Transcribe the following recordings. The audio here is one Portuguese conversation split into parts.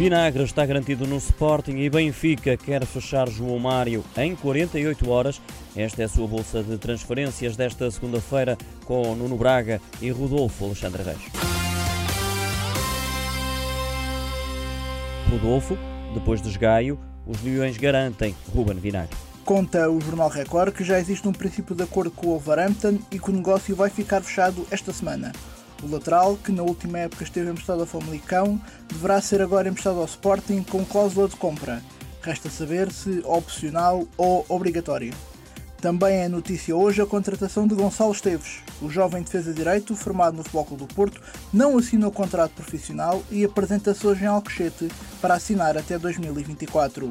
Vinagre está garantido no Sporting e Benfica quer fechar João Mário em 48 horas. Esta é a sua bolsa de transferências desta segunda-feira com Nuno Braga e Rodolfo Alexandre Reis. Rodolfo, depois de esgaio, os Leões garantem Ruben Vinagre. Conta o Jornal Record que já existe um princípio de acordo com o Wolverhampton e que o negócio vai ficar fechado esta semana. O lateral, que na última época esteve emprestado ao Famalicão, deverá ser agora emprestado ao Sporting com cláusula de compra. Resta saber se opcional ou obrigatório. Também é notícia hoje a contratação de Gonçalo Esteves. O jovem defesa direito, formado no Futebol Clube do Porto, não assinou contrato profissional e apresenta-se hoje em Alcochete para assinar até 2024.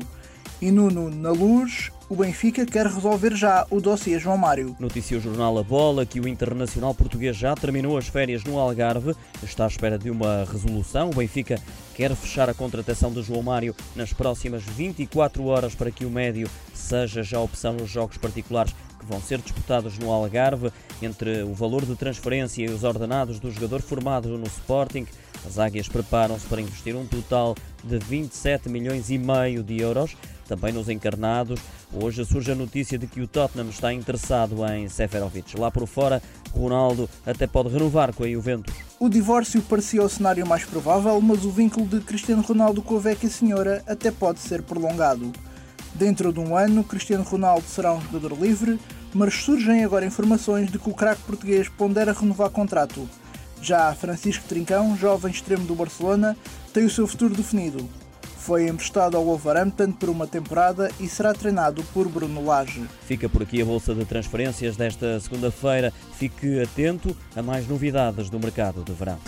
E Nuno na luz, o Benfica quer resolver já o dossiê João Mário. Noticia o jornal A Bola que o Internacional Português já terminou as férias no Algarve, está à espera de uma resolução. O Benfica quer fechar a contratação de João Mário nas próximas 24 horas para que o médio seja já opção nos jogos particulares que vão ser disputados no Algarve, entre o valor de transferência e os ordenados do jogador formado no Sporting. As Águias preparam-se para investir um total de 27 milhões e meio de euros. Também nos encarnados, hoje surge a notícia de que o Tottenham está interessado em Seferovic. Lá por fora, Ronaldo até pode renovar com a Juventus. O divórcio parecia o cenário mais provável, mas o vínculo de Cristiano Ronaldo com a Vecchia Senhora até pode ser prolongado. Dentro de um ano, Cristiano Ronaldo será um jogador livre, mas surgem agora informações de que o craque português pondera renovar contrato. Já Francisco Trincão, jovem extremo do Barcelona, tem o seu futuro definido. Foi emprestado ao Wolverhampton por uma temporada e será treinado por Bruno Lage. Fica por aqui a bolsa de transferências desta segunda-feira. Fique atento a mais novidades do mercado de verão.